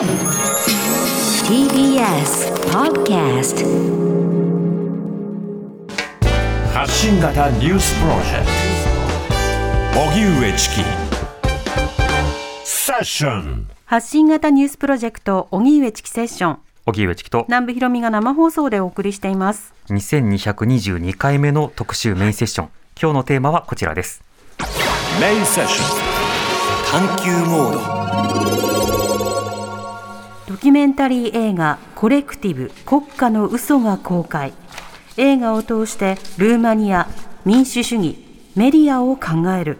TBS Podcast 発信型ニュースプロジェクト。荻上チキ。セッション。発信型ニュースプロジェクト荻上チキセッション。荻上チキと。南部ひろみが生放送でお送りしています。2222回目の特集メインセッション。今日のテーマはこちらです。メインセッション。探求モードドキュメンタリー映画コレクティブ国家の嘘が公開。映画を通してルーマニア民主主義メディアを考える。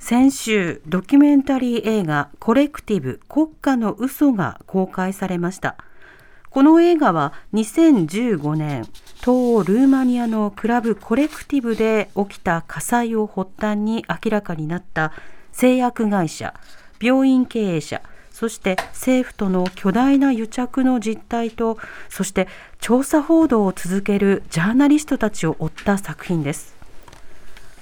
先週ドキュメンタリー映画コレクティブ国家の嘘が公開されました。この映画は2015年東欧ルーマニアのクラブコレクティブで起きた火災を発端に明らかになった製薬会社病院経営者そして政府との巨大な癒着の実態とそして調査報道を続けるジャーナリストたちを追った作品です。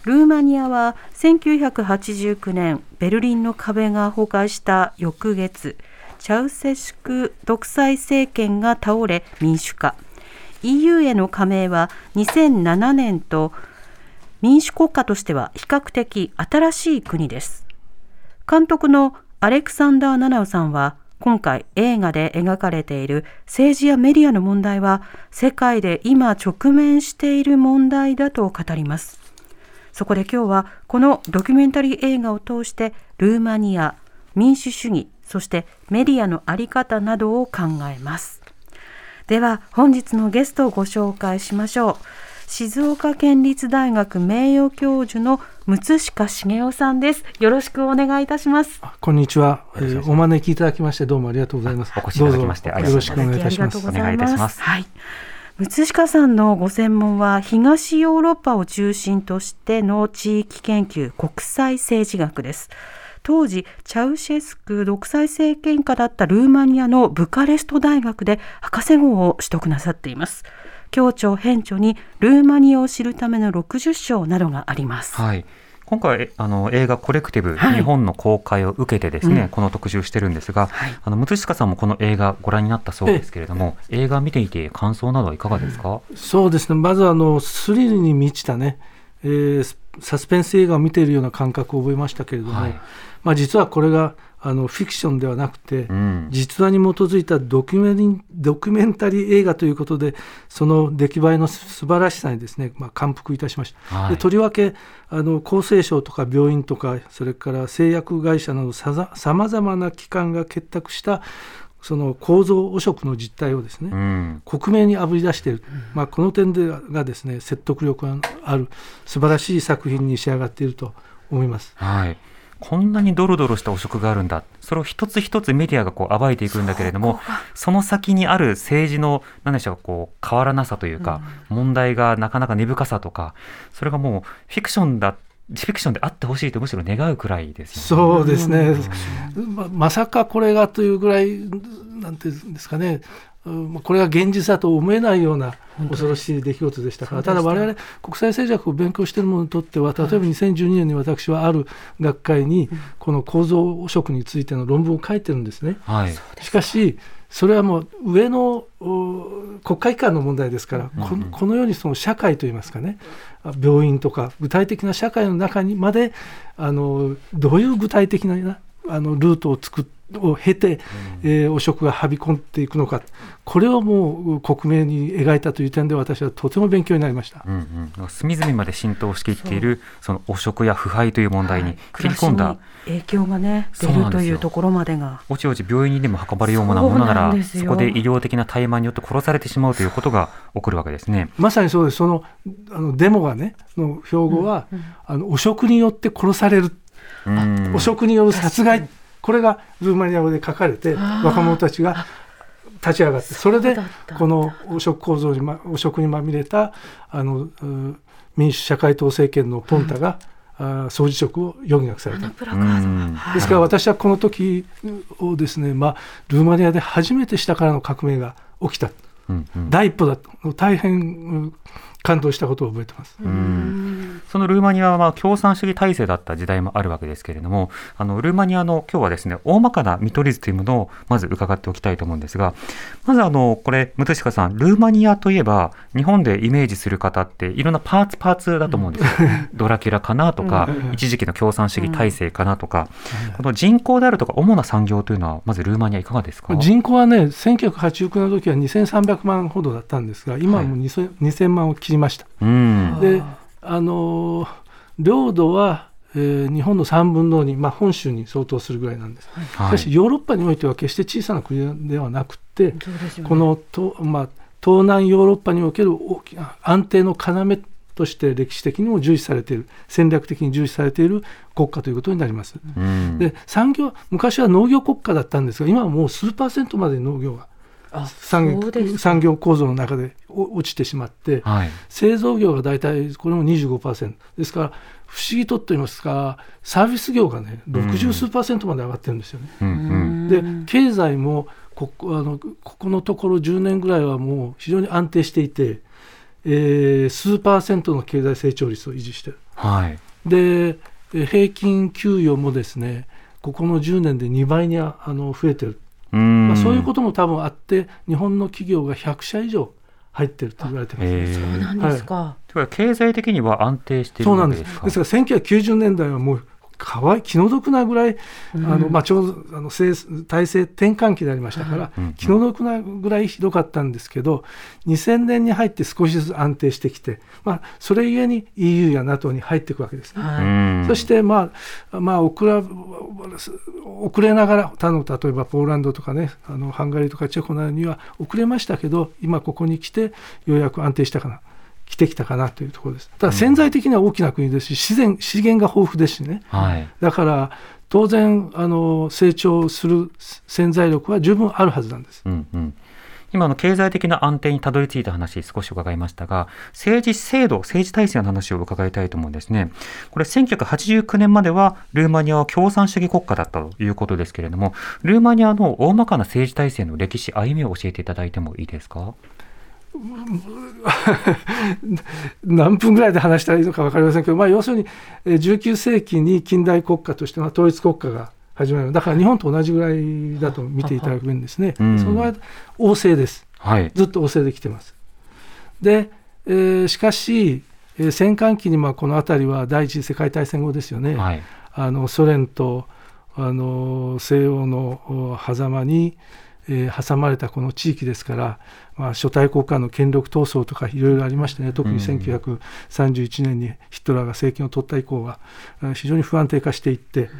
ルーマニアは1989年ベルリンの壁が崩壊した翌月チャウセシク独裁政権が倒れ民主化。EU への加盟は2007年と民主国家としては比較的新しい国です。監督のアレクサンダー・ナナウさんは今回映画で描かれている政治やメディアの問題は世界で今直面している問題だと語ります。そこで今日はこのドキュメンタリー映画を通してルーマニア民主主義そしてメディアの在り方などを考えます。では本日のゲストをご紹介しましょう。静岡県立大学名誉教授の六鹿茂雄さんです。よろしくお願いいたします。こんにちは、えー、お招きいただきましてどうもありがとうございます。お越しいただきましてどうぞ。よろしくお願いいたします。ありがとうござお願いいたします。はい。六鹿さんのご専門は東ヨーロッパを中心としての地域研究国際政治学です。当時チャウシェスク独裁政権下だったルーマニアのブカレスト大学で博士号を取得なさっています協調編著にルーマニアを知るための60章などがあります。はい。今回あの映画コレクティブ、はい。日本の公開を受けてですね、うん。この特集してるんですが、はい。あの六鹿さんもこの映画ご覧になったそうですけれども、映画見ていて感想などはいかがですか、そうですね。まずあのスリルに満ちたね、えーサスペンス映画を見ているような感覚を覚えましたけれども、はい。まあ、実はこれがあのフィクションではなくて、うん。実話に基づいたドキュメリドキュメンタリー映画ということでその出来栄えの素晴らしさにですね、まあ、感服いたしました。はい。でとりわけあの厚生省とか病院とかそれから製薬会社などさざさまざまな機関が結託したその構造汚職の実態をですね、うん。克明にあぶり出している、まあ、この点でがですね説得力がある素晴らしい作品に仕上がっていると思います。はい、こんなにドロドロした汚職があるんだ。それを一つ一つメディアがこう暴いていくんだけれどもその先にある政治の何でしょうこう変わらなさというか、問題がなかなか根深さとかそれがもうフィクションだフィクションであってほしいとむしろ願うくらいですよね。そうですね、ままさかこれがというぐらい、なんていうんですかね、これが現実だと思えないような恐ろしい出来事でしたから、た。だ我々、国際政治学を勉強している者にとっては、例えば2012年に私はある学会に、この構造汚職についての論文を書いてるんですね。はい、しかし、それはもう上のお国会機関の問題ですから、このこのようにその社会といいますかね、病院とか具体的な社会の中にまであのどういう具体的なあのルートを作っを経て、えー汚職がはび込んでいくのか、これをもう克明に描いたという点で私はとても勉強になりました。うんうん、隅々まで浸透しきっているその汚職や腐敗という問題に切暮らしにり込んだ、影響がね出るというところまでが。おちおち病院にでも運ばれようもなものなそうならそこで医療的な怠慢によって殺されてしまうということが起こるわけですね。まさにそうです、そのあのデモがね、の標語は、あの汚職によって殺される、うん。汚職による殺害、これがルーマニア語で書かれて、若者たちが立ち上がって、それでこの汚職構造に、ま、汚職にまみれたあのう民主社会党政権のポンタが、あ総辞職を余儀なくされた。ですから私はこの時をですね、まあ、ルーマニアで初めて下からの革命が起きた、うんうん。第一歩だと大変うん感動したことを覚えてます。うんそのルーマニアはまあ共産主義体制だった時代もあるわけですけれども、あのルーマニアの今日はですね、大まかな見取り図というものをまず伺っておきたいと思うんですが、まずあの、これ、ムトシカさん、ルーマニアといえば、日本でイメージする方っていろんなパーツパーツだと思うんですよ。ドラキュラかなとか、一時期の共産主義体制かなとか、この人口であるとか主な産業というのは、まずルーマニアいかがですか？人口はね、1989年の時は2300万ほどだったんですが、今はもう 2000,、2000万を切りました。うん。で、あのー領土は、えー日本の3分の2、まあ、本州に相当するぐらいなんです。しはいかし、ヨーロッパにおいては決して小さな国ではなくねこのと、まあ、東南ヨーロッパにおける大きな安定の要として歴史的にも重視されている戦略的に重視されている国家ということになります。うんで産業昔は農業国家だったんですが今はもう数パーセントまで農業があ産そうですか産業構造の中でお落ちてしまって、はい。製造業が大体これも25%ですから不思議とと言いますかサービス業がね60数パーセントまで上がってるんですよね。うんうん。で経済もここあのここのところ10年ぐらいはもう非常に安定していて、えー数パーセントの経済成長率を維持してる。はい。でえー平均給与もですねここの10年で2倍にああの増えてる、うん。まあ、そういうことも多分あって日本の企業が100社以上入ってると言われてます。へーそうなんですか。とい経済的には安定しているそうなんで。すすかですから1990年代はもうかわい気の毒なぐらい、あのまあ、ちょうどあの政体制転換期でありましたから、うん。うん。気の毒なぐらいひどかったんですけど2000年に入って少しずつ安定してきて、まあ、それゆえに EU や NATO に入っていくわけです。ね。そして、まあまあ、遅ら遅れながら他の例えばポーランドとかねあのハンガリーとかチェコなどには遅れましたけど今ここに来てようやく安定したかな来てきたかなというところですただ潜在的には大きな国ですし自然資源が豊富ですしねはい。だから当然あの成長する潜在力は十分あるはずなんです。うんうん。今の経済的な安定にたどり着いた話少し伺いましたが政治制度政治体制の話を伺いたいと思うんですねこれ1989年まではルーマニアは共産主義国家だったということですけれどもルーマニアの大まかな政治体制の歴史歩みを教えていただいてもいいですか？何分ぐらいで話したらいいのか分かりませんけど、まあ、要するにえー19世紀に近代国家としての統一国家が始まる。だから日本と同じぐらいだと見ていただくんですね、うん。その間王政です。はい。ずっと王政できてます。で、えーしかし、えー戦艦期にまあこの辺りは第一次世界大戦後ですよね、はい。あのソ連とあの西欧のお狭間に、えー挟まれたこの地域ですから、まあ、初代国家の権力闘争とかいろいろありましてね特に1931年にヒトラーが政権を取った以降はえー非常に不安定化していって、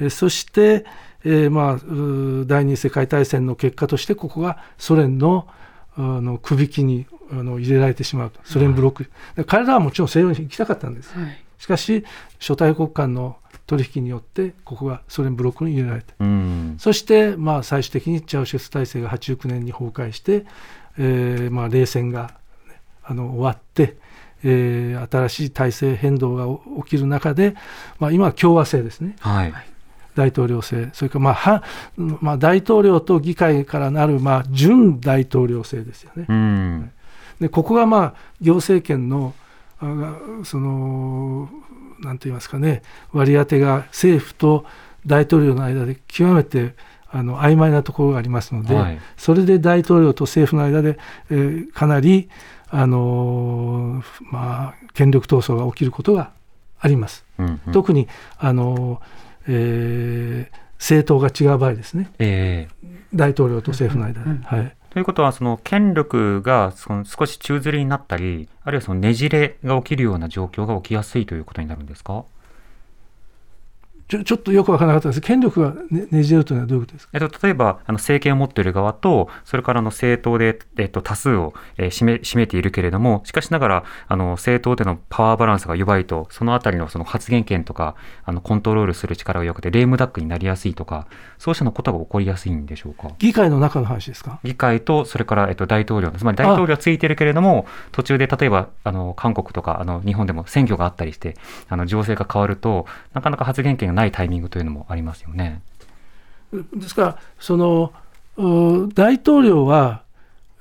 えーそして、えーまあ、第二次世界大戦の結果としてここがソ連のあのくびきにあの入れられてしまうとソ連ブロック、で彼らはもちろん西洋に行きたかったんです。はい。しかし初代国間の取引によってここがソ連ブロックに入れられてうん。そしてまあ最終的にチャウシェス体制が89年に崩壊して、えーまあ冷戦が、ねあの終わって、えー新しい体制変動が起きる中で、まあ、今は共和制ですね。はい。大統領制。それからまあは、まあ、大統領と議会からなる、まあ、準大統領制ですよね。うん。でここがまあ行政権のあがそのなんと言いますかね割り当てが政府と大統領の間で極めてあの曖昧なところがありますので、はい。それで大統領と政府の間で、えーかなりあのーまあ、権力闘争が起きることがあります。うんうん。特にあの、えー政党が違う場合ですね。ええ。大統領と政府の間で。はいということは、その権力がその少し宙づりになったり、あるいはそのねじれが起きるような状況が起きやすいということになるんですか？ちょちょっとよく分からなかったです。権力がねねじれるというのはどういうことですか？えっと、例えばあの政権を持っている側と、それからあの政党で、えっと、多数を、えー占め占めているけれども、しかしながらあの政党でのパワーバランスが弱いと、そのあたりのその発言権とかあのコントロールする力が弱くて、レームダックになりやすいとか、そうしたのことが起こりやすいんでしょうか？議会の中の話ですか？議会と、それから、えっと、大統領、つまり大統領はついてるけれども、途中で例えばあの韓国とかあの日本でも選挙があったりして、あの情勢が変わると、なかなか発言権がないタイミングというのもありますよね。ですからそのう大統領は、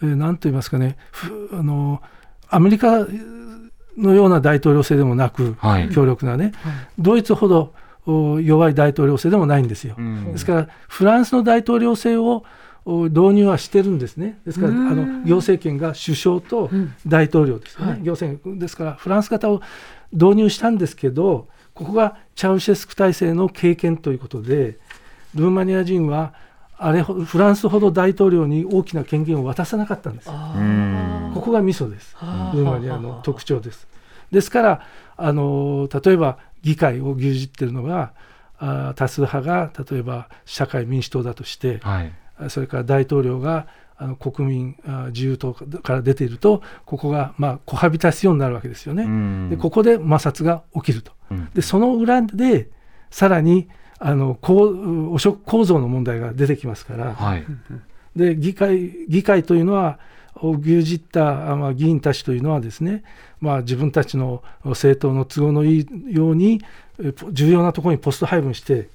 えーなんと言いますかねふあのアメリカのような大統領制でもなく、はい強力なね、ドイツほどお弱い大統領制でもないんですよ。うんですから、フランスの大統領制をお導入はしてるんですね。ですから、あの行政権が首相と大統領ですよね。行政ですから、フランス型を導入したんですけど、ここがチャウシェスク体制の経験ということで、ルーマニア人はあれほどフランスほど大統領に大きな権限を渡さなかったんです。うんここがミソです。ルーマニアの特徴です。ですから、あの例えば議会を牛耳っているのがあ多数派が例えば社会民主党だとして、はいあそれから大統領があの国民あ自由党から出ているとここがまあコハビタシオンになるわけですよね。うんでここで摩擦が起きると。うんでその裏でさらにあのこう汚職構造の問題が出てきますから、はいで議会議会というのはを牛耳ったあまあ議員たちというのはですね、まあ、自分たちの政党の都合のいいように重要なところにポスト配分して、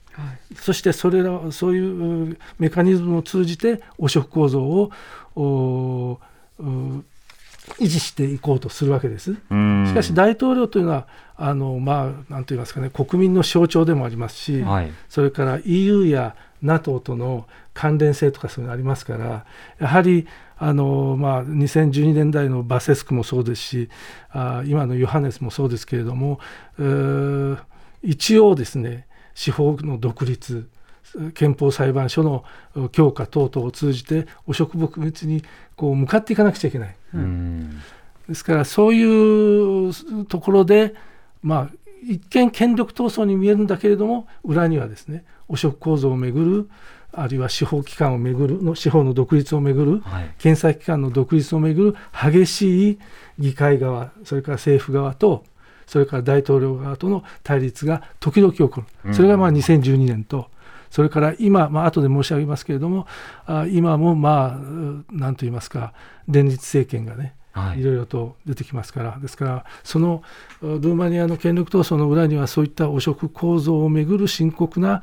そしてそれらそういううメカニズムを通じて汚職構造を維持していこうとするわけです。うん。しかし大統領というのはあの、まあ、なんと言いますかね国民の象徴でもありますし、はい。それから EU や NATO との関連性とかそういうのありますからやはりあの、まあ、2012年代のバセスクもそうですしあ今のヨハネスもそうですけれども、えー一応ですね司法の独立憲法裁判所の強化等々を通じて汚職撲滅にこう向かっていかなくちゃいけない。うんですからそういうところで、まあ、一見権力闘争に見えるんだけれども裏にはですね汚職構造をめぐるあるいは司法機関をめぐるの司法の独立をめぐるはい検査機関の独立をめぐる激しい議会側それから政府側とそれから大統領側との対立が時々起こるそれがまあ2012年と。それから今、まあ後で申し上げますけれども、あ今もまあ、うなんと言いますか、連立政権がね、はいいろいろと出てきますから、ですから、そのルーマニアの権力闘争の裏には、そういった汚職構造をめぐる深刻な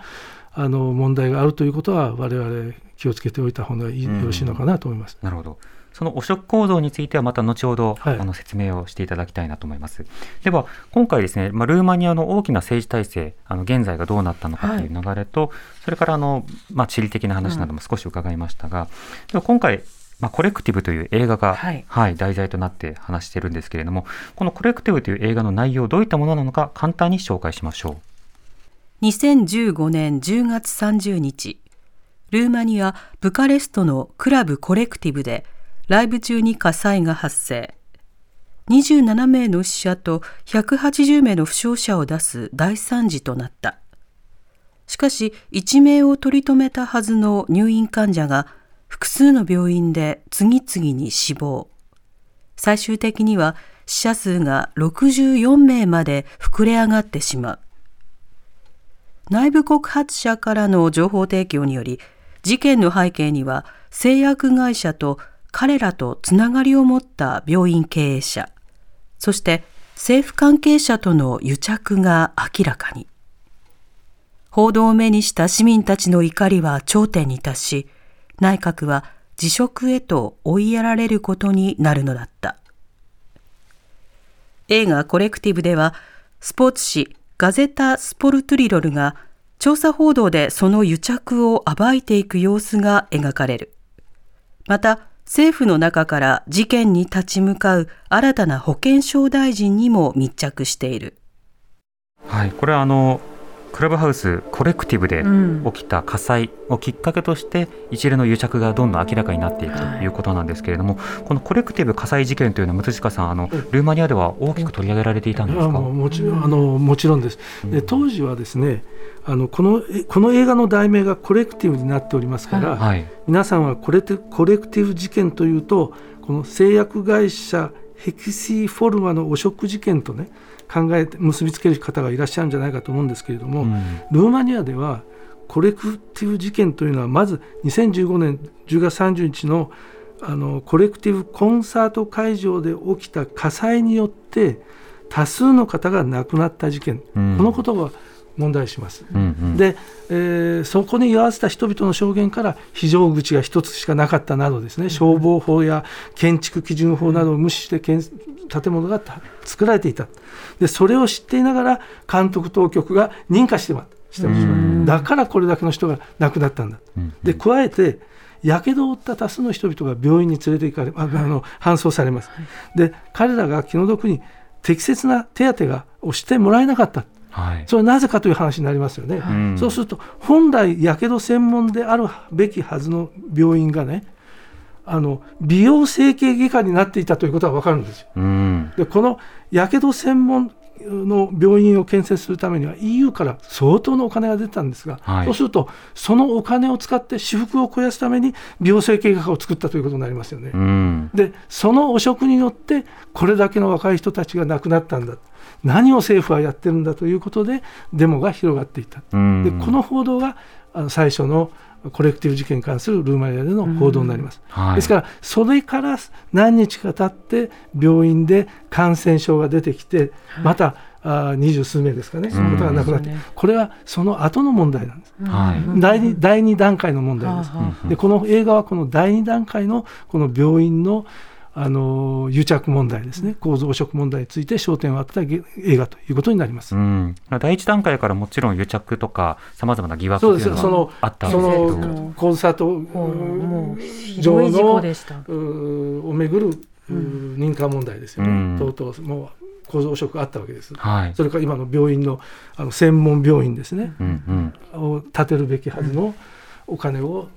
あの問題があるということは、我々気をつけておいた方がいいよろしいのかなと思います。なるほど。その汚職構造についてはまた後ほど、はい。あの説明をしていただきたいなと思います。では今回ですね、まあ、ルーマニアの大きな政治体制、あの現在がどうなったのかという流れと、それからあの、まあ、地理的な話なども少し伺いましたが、では今回、まあ、コレクティブという映画が、はい。題材となって話しているんですけれども、このコレクティブという映画の内容、どういったものなのか簡単に紹介しましょ2015年10月30日、ルーマニア・ブカレストのクラブコレクティブでライブ中に火災が発生。27名の死者と180名の負傷者を出す大惨事となった。しかし、一命を取り留めたはずの入院患者が複数の病院で次々に死亡。最終的には死者数が64名まで膨れ上がってしまう。内部告発者からの情報提供により、事件の背景には製薬会社と彼らとつながりを持った病院経営者、そして政府関係者との癒着が明らかに。報道を目にした市民たちの怒りは頂点に達し、内閣は辞職へと追いやられることになるのだった。映画コレクティブでは、スポーツ紙ガゼタ・スポルトゥリロルが調査報道でその癒着を暴いていく様子が描かれる。また、政府の中から事件に立ち向かう新たな保健省大臣にも密着している。はい、これはあのクラブハウスコレクティブでうん。起きた火災をきっかけとして一連の癒着がどんどん明らかになっていくとい。うことなんですけれども、このコレクティブ火災事件というのは、六塚さん、あのルーマニアでは大きく取り上げられていたんですか？もちろんあのもちろんです。で当時はですねあのこのえこの映画の題名がコレクティブになっておりますから、はい、皆さんはコレテコレクティブ事件というとこの製薬会社ヘキシフォルマの汚職事件とね考えて結びつける方がいらっしゃるんじゃないかと思うんですけれども、うん。ルーマニアではコレクティブ事件というのはまず2015年10月30日のあのコレクティブコンサート会場で起きた火災によって多数の方が亡くなった事件、うん。このことが問題視します。うんうん。で、えーそこに居合わせた人々の証言から非常口が一つしかなかったなどですね。消防法や建築基準法などを無視して建建物がた作られていた。でそれを知っていながら監督当局が認可してましてしまうだからこれだけの人が亡くなったんだ。うんで加えてやけどを負った多数の人々が病院に連れて行かれああの搬送されます。で彼らが気の毒に適切な手当てがをしてもらえなかった。はい。それはなぜかという話になりますよね。ん。そうすると本来やけど専門であるべきはずの病院がねあの美容整形外科になっていたということは分かるんですよ。うん。でこのやけど専門の病院を建設するためには EU から相当のお金が出たんですが、はい。そうするとそのお金を使って私腹を肥やすために美容整形外科を作ったということになりますよね。うん。でその汚職によってこれだけの若い人たちが亡くなったんだ。何を政府はやってるんだということでデモが広がっていった。うん。でこの報道があの最初のコレクティブ事件に関するルーマニアでの報道になります、はい。ですからそれから何日か経って病院で感染症が出てきてまたあ二十数名ですかね。その方が亡くなって、うんこれはその後の問題なんです。はい。第二第二段階の問題です。はあはでこの映画はこの第二段階のこの病院のあの癒着問題ですね。構造汚職問題について焦点を当てたげ映画ということになります。うん、第一段階からもちろん癒着とかさまざまな疑惑というのはあったんそですけど。のコンサート上のでした。うーをめぐる認可問題ですよね、うん。とうとうもう構造汚職があったわけです。はい。それから今の病院のあの専門病院ですね、うんうん、を建てるべきはずのお金を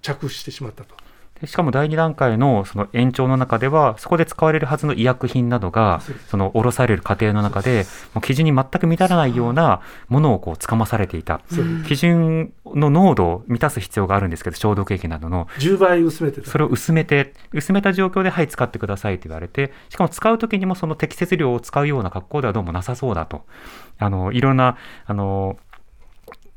着手してしまったと。でしかも第二段階のその延長の中ではそこで使われるはずの医薬品などがその卸される過程の中でもう基準に全く満たらないようなものをこうつかまされていた。基準の濃度を満たす必要があるんですけど消毒液などの。10倍薄めてた。それを薄めて薄めた状況ではい使ってくださいと言われてしかも使う時にもその適切量を使うような格好ではどうもなさそうだと。あのいろんなあの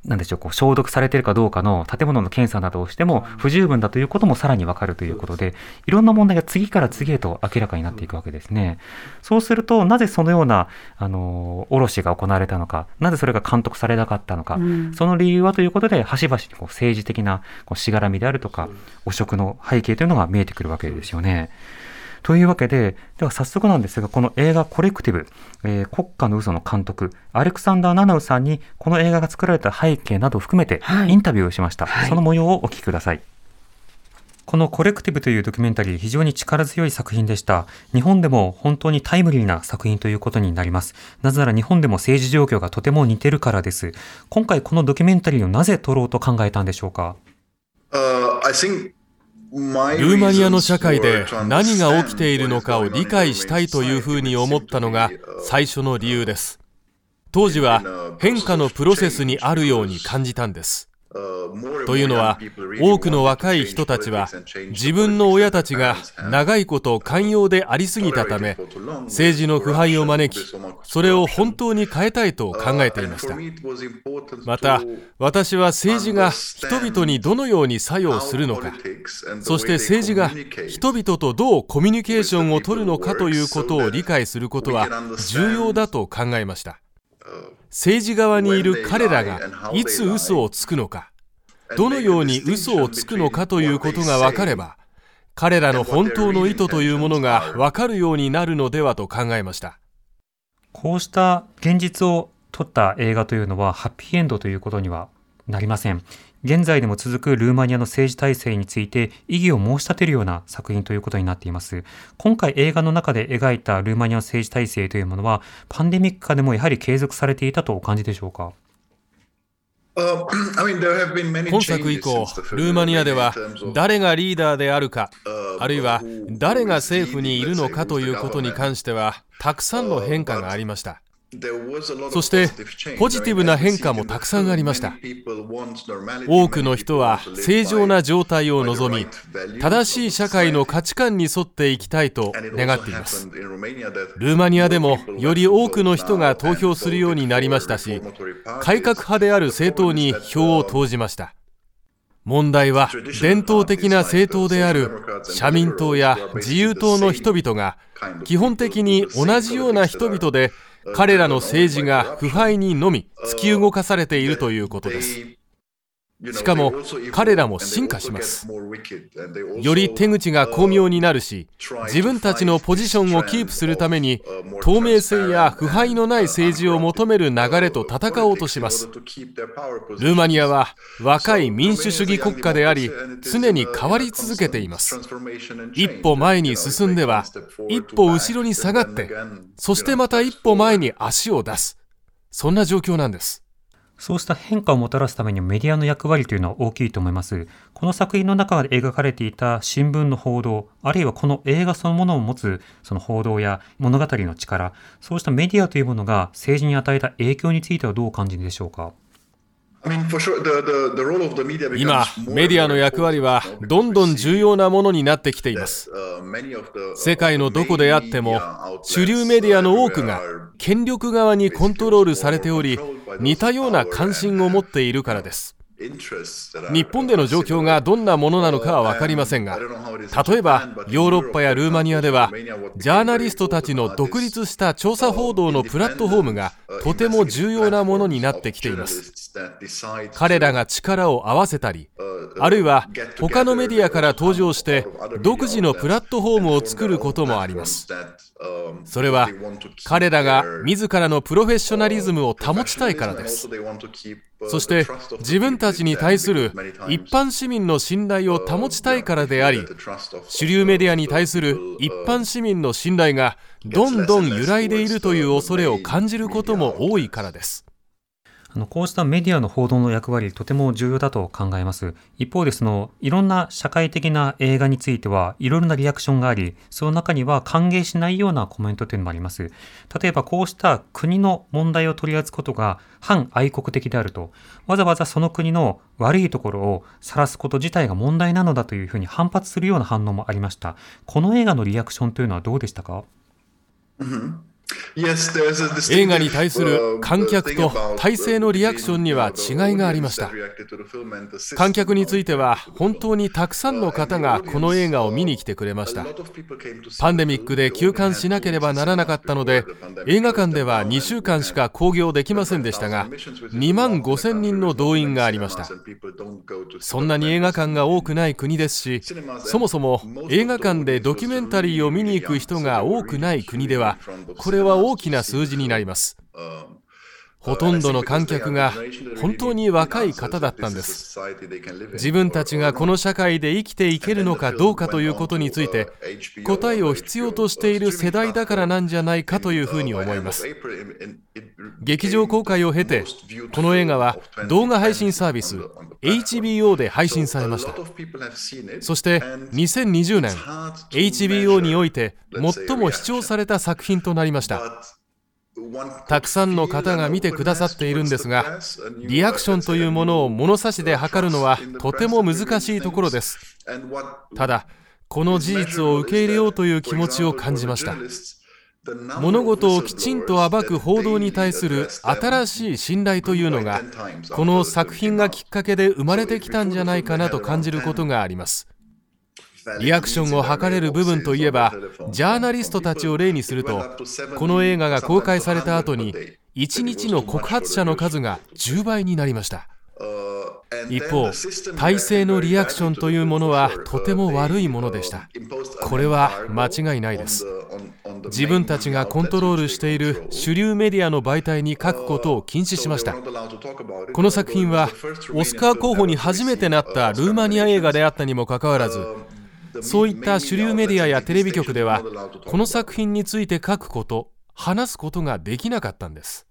なんでしょうこう消毒されているかどうかの建物の検査などをしても不十分だということもさらにわかるということでいろんな問題が次から次へと明らかになっていくわけですね。そうするとなぜそのようなあの卸が行われたのかなぜそれが監督されなかったのか、うんその理由はということで端々にこう政治的なこうしがらみであるとか汚職の背景というのが見えてくるわけですよね。というわけで、では早速なんですが、この映画コレクティブ、えー国家の嘘の監督、アレクサンダー・ナナウさんに、この映画が作られた背景などを含めてはいインタビューをしました。はいその模様をお聞きください。このコレクティブというドキュメンタリー、非常に力強い作品でした。日本でも本当にタイムリーな作品ということになります。なぜなら日本でも政治状況がとても似てるからです。今回このドキュメンタリーをなぜ撮ろうと考えたんでしょうか？Uh, I think ルーマニアの社会で何が起きているのかを理解したいというふうに思ったのが最初の理由です。当時は変化のプロセスにあるように感じたんですというのは多くの若い人たちは自分の親たちが長いこと寛容でありすぎたため政治の腐敗を招きそれを本当に変えたいと考えていました。また私は政治が人々にどのように作用するのかそして政治が人々とどうコミュニケーションを取るのかということを理解することは重要だと考えました。政治側にいる彼らがいつ嘘をつくのかどのように嘘をつくのかということが分かれば彼らの本当の意図というものが分かるようになるのではと考えましたこうした現実を撮った映画というのはハッピーエンドということにはなりません。現在でも続くルーマニアの政治体制について異議を申し立てるような作品ということになっています。今回映画の中で描いたルーマニアの政治体制というものはパンデミック下でもやはり継続されていたとお感じでしょうか？今作以降ルーマニアでは誰がリーダーであるかあるいは誰が政府にいるのかということに関してはたくさんの変化がありましたそしてポジティブな変化もたくさんありました。多くの人は正常な状態を望み正しい社会の価値観に沿っていきたいと願っています。ルーマニアでもより多くの人が投票するようになりましたし改革派である政党に票を投じました。問題は伝統的な政党である社民党や自由党の人々が基本的に同じような人々で彼らの政治が腐敗にのみ突き動かされているということです。しかも彼らも進化しますより手口が巧妙になるし自分たちのポジションをキープするために透明性や腐敗のない政治を求める流れと戦おうとしますルーマニアは若い民主主義国家であり常に変わり続けています一歩前に進んでは一歩後ろに下がってそしてまた一歩前に足を出すそんな状況なんですそうした変化をもたらすためにメディアの役割というのは大きいと思います。この作品の中で描かれていた新聞の報道、あるいはこの映画そのものを持つその報道や物語の力、そうしたメディアというものが政治に与えた影響についてはどう感じるでしょうか？今、メディアの役割はどんどん重要なものになってきています。世界のどこであっても、主流メディアの多くが権力側にコントロールされており、似たような関心を持っているからです。日本での状況がどんなものなのかは分かりませんが例えばヨーロッパやルーマニアではジャーナリストたちの独立した調査報道のプラットフォームがとても重要なものになってきています。彼らが力を合わせたりあるいは他のメディアから登場して独自のプラットフォームを作ることもあります。それは彼らが自らのプロフェッショナリズムを保ちたいからです。そして自分たちに対する一般市民の信頼を保ちたいからであり主流メディアに対する一般市民の信頼がどんどん揺らいでいるという恐れを感じることも多いからです。あのこうしたメディアの報道の役割、とても重要だと考えます。一方で、その、いろんな社会的な映画については、いろいろなリアクションがあり、その中には歓迎しないようなコメントというのもあります。例えば、こうした国の問題を取り扱うことが反愛国的であると、わざわざその国の悪いところを晒すこと自体が問題なのだというふうに反発するような反応もありました。この映画のリアクションというのはどうでしたか、映画に対する観客と体制のリアクションには違いがありました観客については本当にたくさんの方がこの映画を見に来てくれましたパンデミックで休館しなければならなかったので映画館では2週間しか興行できませんでしたが2万5000人の動員がありましたそんなに映画館が多くない国ですしそもそも映画館でドキュメンタリーを見に行く人が多くない国ではこれは大きな数字になります。ほとんどの観客が本当に若い方だったんです。自分たちがこの社会で生きていけるのかどうかということについて答えを必要としている世代だからなんじゃないかというふうに思います。劇場公開を経てこの映画は動画配信サービス HBO で配信されましたそして2020年 HBO において最も視聴された作品となりましたたくさんの方が見てくださっているんですがリアクションというものを物差しで測るのはとても難しいところです。ただこの事実を受け入れようという気持ちを感じました。物事をきちんと暴く報道に対する新しい信頼というのがこの作品がきっかけで生まれてきたんじゃないかなと感じることがあります。リアクションを図れる部分といえばジャーナリストたちを例にするとこの映画が公開された後に1日の告発者の数が10倍になりました。一方体制のリアクションというものはとても悪いものでした。これは間違いないです。自分たちがコントロールしている主流メディアの媒体に書くことを禁止しました。この作品はオスカー候補に初めてなったルーマニア映画であったにもかかわらずそういった主流メディアやテレビ局ではこの作品について書くこと話すことができなかったんです。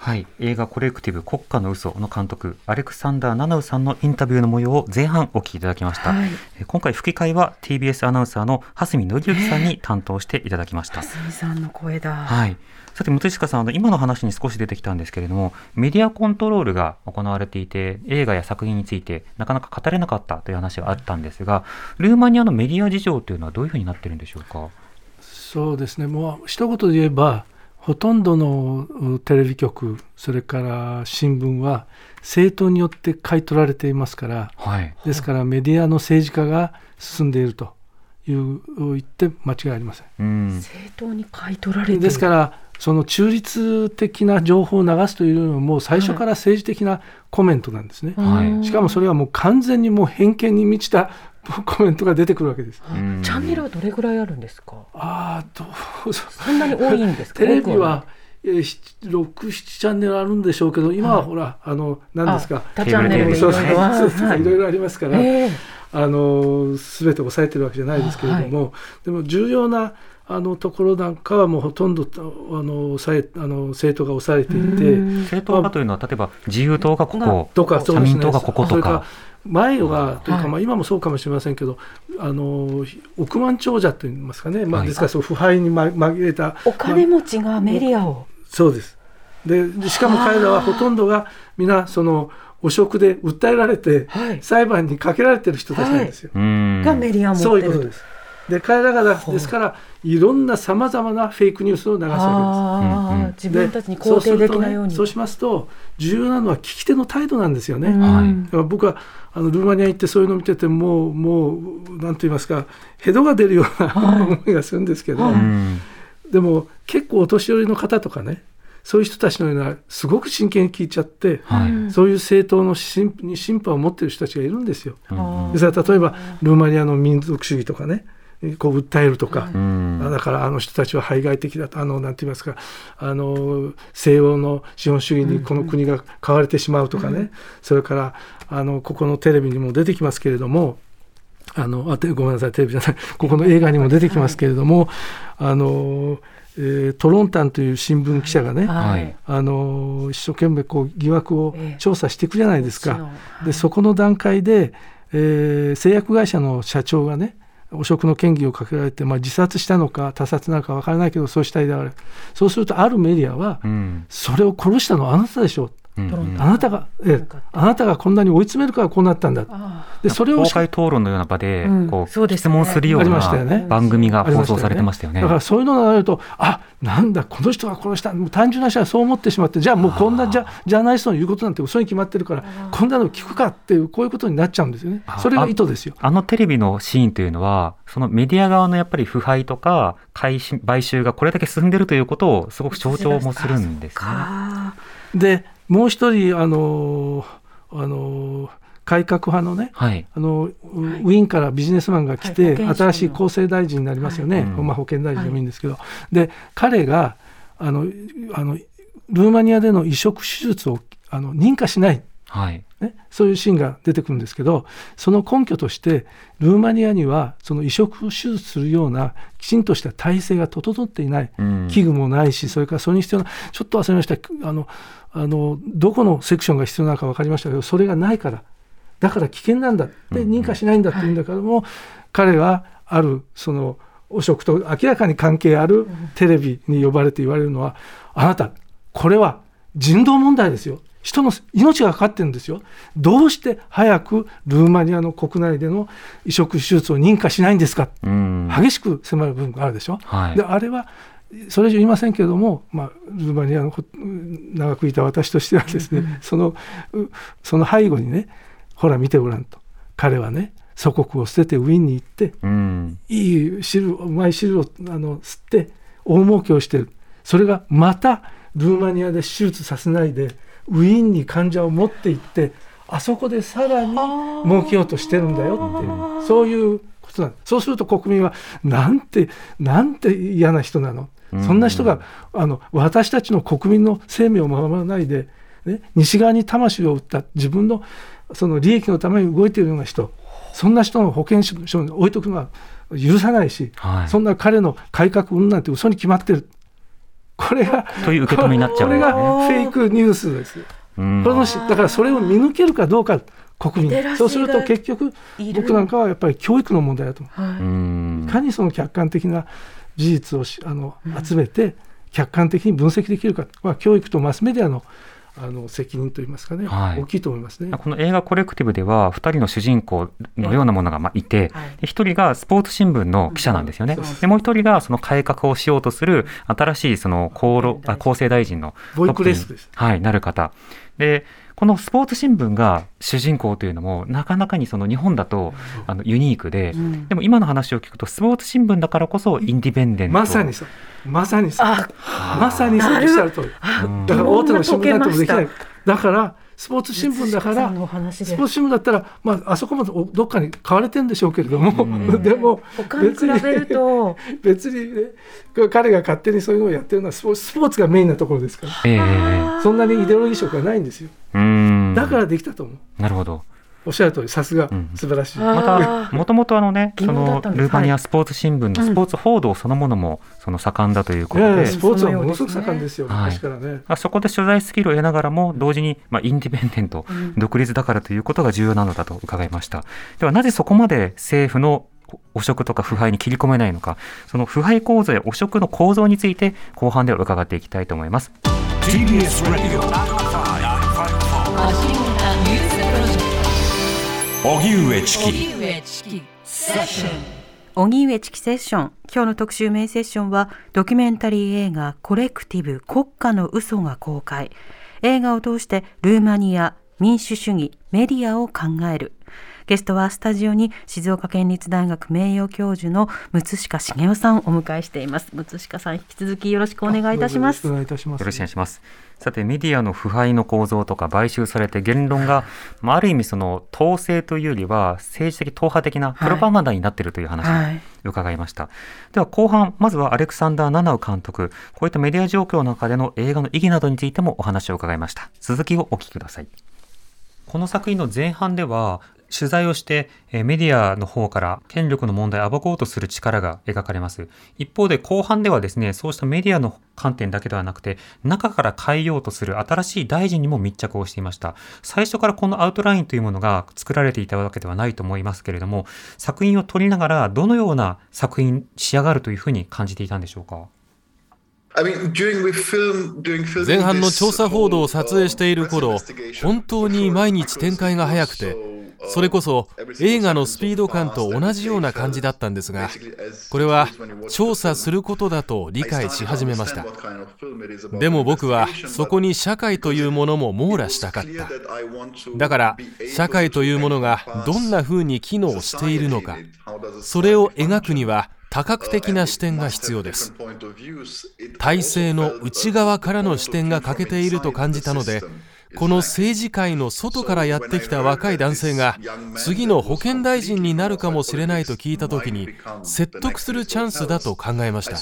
はい、映画コレクティブ国家の嘘の監督アレクサンダー・ナナウさんのインタビューの模様を前半お聞きいただきました、はい、今回吹き替えは TBS アナウンサーの蓮見紀之さんに担当していただきました、蓮見さんの声だ。はいさて、本近さん、今の話に少し出てきたんですけれども、メディアコントロールが行われていて、映画や作品についてなかなか語れなかったという話があったんですが、ルーマニアのメディア事情というのはどういうふうになってるんでしょうか？そうですね、もう一言で言えば、ほとんどのテレビ局、それから新聞は政党によって買い取られていますから、はい、ですからメディアの政治化が進んでいるという言って間違いありません。うん正当に買い取られてるですからその中立的な情報を流すというのはもう最初から政治的なコメントなんですね。はい。しかもそれはもう完全にもう偏見に満ちたコメントが出てくるわけです。うん。チャンネルはどれぐらいあるんですか？ああどうぞそんなに多いんですか？テレビは、えー、6、7チャンネルあるんでしょうけど今はほら、あの何ですか？他チャンネルでいそうそうろいろありますから、ええ。あの全て抑えてるわけじゃないですけれども、でも重要なあのところなんかはもうほとんどあの抑えあの政党が抑えていて。政党がというのは例えば自由党がこことかね。社民党がこことそれか前はというか、はい。まあ、今もそうかもしれませんけどあの億万長者といいますかね、まあ、はい。ですからそう腐敗にま紛れたお金まあ持ちがメディアを、そうです。ででしかも彼らはほとんどが皆その汚職で訴えられて、はい。裁判にかけられてる人たちなんですよ。うんがメディアを持そうってるいうことです。で彼らがですからいろんなさまざまなフェイクニュースを流すわけです。ああ、うん。うん自分たちに肯定できないように。でそうしますと重要なのは聞き手の態度なんですよね。うんはい。だから僕はあのルーマニア行ってそういうのを見ててもうもうなんと言いますかヘドが出るような思いがするんですけど、はい。うんでも結構お年寄りの方とかねそういう人たちのようなすごく真剣に聞いちゃって、はい。そういう政党の審に審判を持っている人たちがいるんですよ。うん。ですから例えばルーマニアの民族主義とかねこう訴えるとか、うん。だからあの人たちは排外的だとあのなんて言いますか。あの西欧の資本主義にこの国が買われてしまうとかね、それからあのここのテレビにも出てきますけれども。あのあてごめんなさいテレビじゃない。ここの映画にも出てきますけれども、あのえートロンタンという新聞記者がね、はい。あの一生懸命こう疑惑をええ。調査していくじゃないですか。はいでそこの段階で、えー製薬会社の社長がね汚職の嫌疑をかけられて、まあ、自殺したのか他殺なのか分からないけどそうしたいである。そうするとあるメディアは、うん。それを殺したのはあなたでしょあなたが、ええあなたがこんなに追い詰めるからこうなったんだ。あでそれを公開討論のような場でうん。こうそうですね。質問するようありましたよね。な番組が放送されてましたよね。だからそういうのがあるとあなんだこの人が殺したもう単純な人はそう思ってしまってじゃあもうこんなジャジャーナリストの言うことなんて嘘に決まってるからこんなの聞くかっていうこういうことになっちゃうんですよね。あそれが意図ですよ。あのテレビのシーンというのは、そのメディア側のやっぱり腐敗とか買収買収がこれだけ進んでるということをすごく象徴もするんですね。か。でもう一人あのあの改革派のねはい。あのウウィーンからビジネスマンが来て、はい新しい厚生大臣になりますよね、はいうん。まあ、保健大臣でもいいんですけど、で彼があのあのルーマニアでの移植手術をあの認可しない、はい。ね、そういうシーンが出てくるんですけどその根拠としてルーマニアにはその移植手術するようなきちんとした体制が整っていない、うん。器具もないしそれからそれに必要なちょっと忘れました。あのあのどこのセクションが必要なのか分かりましたけどそれがないから。だから危険なんだ。で認可しないんだって言うんだけども、彼はあるその汚職と明らかに関係あるテレビに呼ばれて言われるのはあなたこれは人道問題ですよ。人の命がかかってるんですよ。どうして早くルーマニアの国内での移植手術を認可しないんですか。うん。激しく迫る部分があるでしょ。はい。であれはそれ以上言いませんけれども、まあ、ルーマニアのこ長くいた私としてはですね、そのうその背後にねほら見てごらんと。彼はね祖国を捨ててウィーンに行ってうん。いい汁うまい汁をあの吸って大儲けをしてる。それがまたルーマニアで手術させないでウィーンに患者を持って行ってあそこでさらに儲けようとしてるんだよっていうそういうことなんです。そうすると国民はなんてなんて嫌な人なの、うんそんな人があの私たちの国民の生命を守らないで、ね、西側に魂を売った自分のその利益のために動いているような人そんな人の保険証に置いとくのは許さないし、はい。そんな彼の改革運なんて嘘に決まってる。これがという受け止めになっちゃうんですね。これがフェイクニュースです。うん。このしだからそれを見抜けるかどうか国民そうすると結局僕なんかはやっぱり教育の問題だと思はうう、ん。いかにその客観的な事実をしあの集めて客観的に分析できるか、まあ、教育とマスメディアのあの責任といいますかね、はい大きいと思いますね。この映画コレクティブでは2人の主人公のようなものがまあいて、はいで1人がスポーツ新聞の記者なんですよね。でもう1人がその改革をしようとする新しいその厚労あ厚生大臣のボイクレスです。はい、なる方。で、このスポーツ新聞が主人公というのもなかなかにその日本だとあのユニークで、でも今の話を聞くとスポーツ新聞だからこそインディペンデント。まさにそう。まさにそう。あまさにそうおっしゃる通り。うんだから大手の新聞なんてもできない。だからスポーツ新聞だからスポーツ新聞だったら、まあ、あそこまでおどっかに買われてるんでしょうけれども、でも他に比べると。別に、ね、彼が勝手にそういうのをやってるのはスポーツスポーツがメインなところですから。ええ。そんなにイデオロギー色がないんですよ。うん。だからできたと思う。なるほどおっしゃる通りさすがん素晴らしい、あまたもともとあのね疑そのルーマニアスポーツ新聞のスポーツ報道そのものもその盛んだということで、いやいやスポーツはものすごく盛んですよはい。昔からね、あそこで取材スキルを得ながらも同時に、まあ、インディペンデント、独立だからということが重要なのだと伺いました。ではなぜそこまで政府の汚職とか腐敗に切り込めないのか。その腐敗構造や汚職の構造について後半では伺っていきたいと思います。TBS Radio 荻上チキ。荻上チキ。セッション。今日の特集メインセッションはドキュメンタリー映画コレクティブ国家の嘘が公開。映画を通してルーマニア民主主義メディアを考えるゲストはスタジオに静岡県立大学名誉教授の六鹿茂雄さんをお迎えしています六鹿さん引き続きよろしくお願いいたしますよろしくお願いいたしますよろしくお願いします。さて、メディアの腐敗の構造とか買収されて言論が、まあ、ある意味その統制というよりは政治的党派的なプロパガンダになっているという話はいを伺いました。では後半、まずはアレクサンダー・ナナウ監督、こういったメディア状況の中での映画の意義などについてもお話を伺いました。続きをお聞きください。この作品の前半では、取材をしてえメディアの方から権力の問題を暴こうとする力が描かれます。一方で後半ではですね、そうしたメディアの観点だけではなくて、中から変えようとする新しい大臣にも密着をしていました。最初からこのアウトラインというものが作られていたわけではないと思いますけれども、作品を撮りながらどのような作品仕上がるというふうに感じていたんでしょうか？前半の調査報道を撮影している uh, 頃本当に毎日展開が早くてそれこそ映画のスピード感と同じような感じだったんですがこれは調査することだと理解し始めました。でも僕はそこに社会というものも網羅したかった。だから社会というものがどんな風に機能しているのかそれを描くには多角的な視点が必要です。体制の内側からの視点が欠けていると感じたのでこの政治界の外からやってきた若い男性が次の保健大臣になるかもしれないと聞いた時に説得するチャンスだと考えました。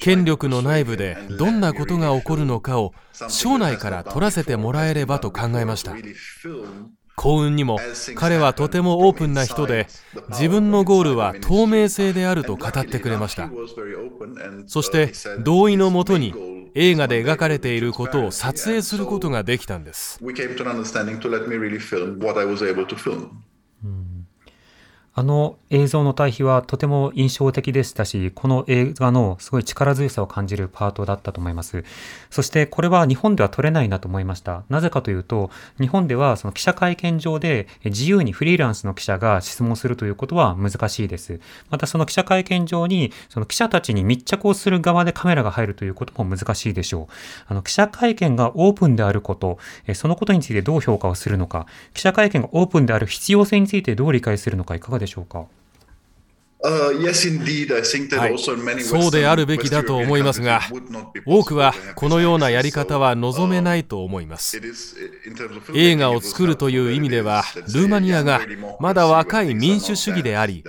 権力の内部でどんなことが起こるのかを省内から取らせてもらえればと考えました。幸運にも彼はとてもオープンな人で自分のゴールは透明性であると語ってくれました。そして同意のもとに映画で描かれていることを撮影することができたんです。うんあの映像の対比はとても印象的でしたし、この映画のすごい力強さを感じるパートだったと思います。そしてこれは日本では撮れないなと思いました。なぜかというと、日本ではその記者会見上で自由にフリーランスの記者が質問するということは難しいです。またその記者会見上にその記者たちに密着をする側でカメラが入るということも難しいでしょう。あの記者会見がオープンであること、そのことについてどう評価をするのか、記者会見がオープンである必要性についてどう理解するのかいかがでしょうか？でしょうか？そうであるべきだと思いますが、多くはこのようなやり方は望めないと思います。映画を作るという意味では、ルーマニアがまだ若い民主主義であり、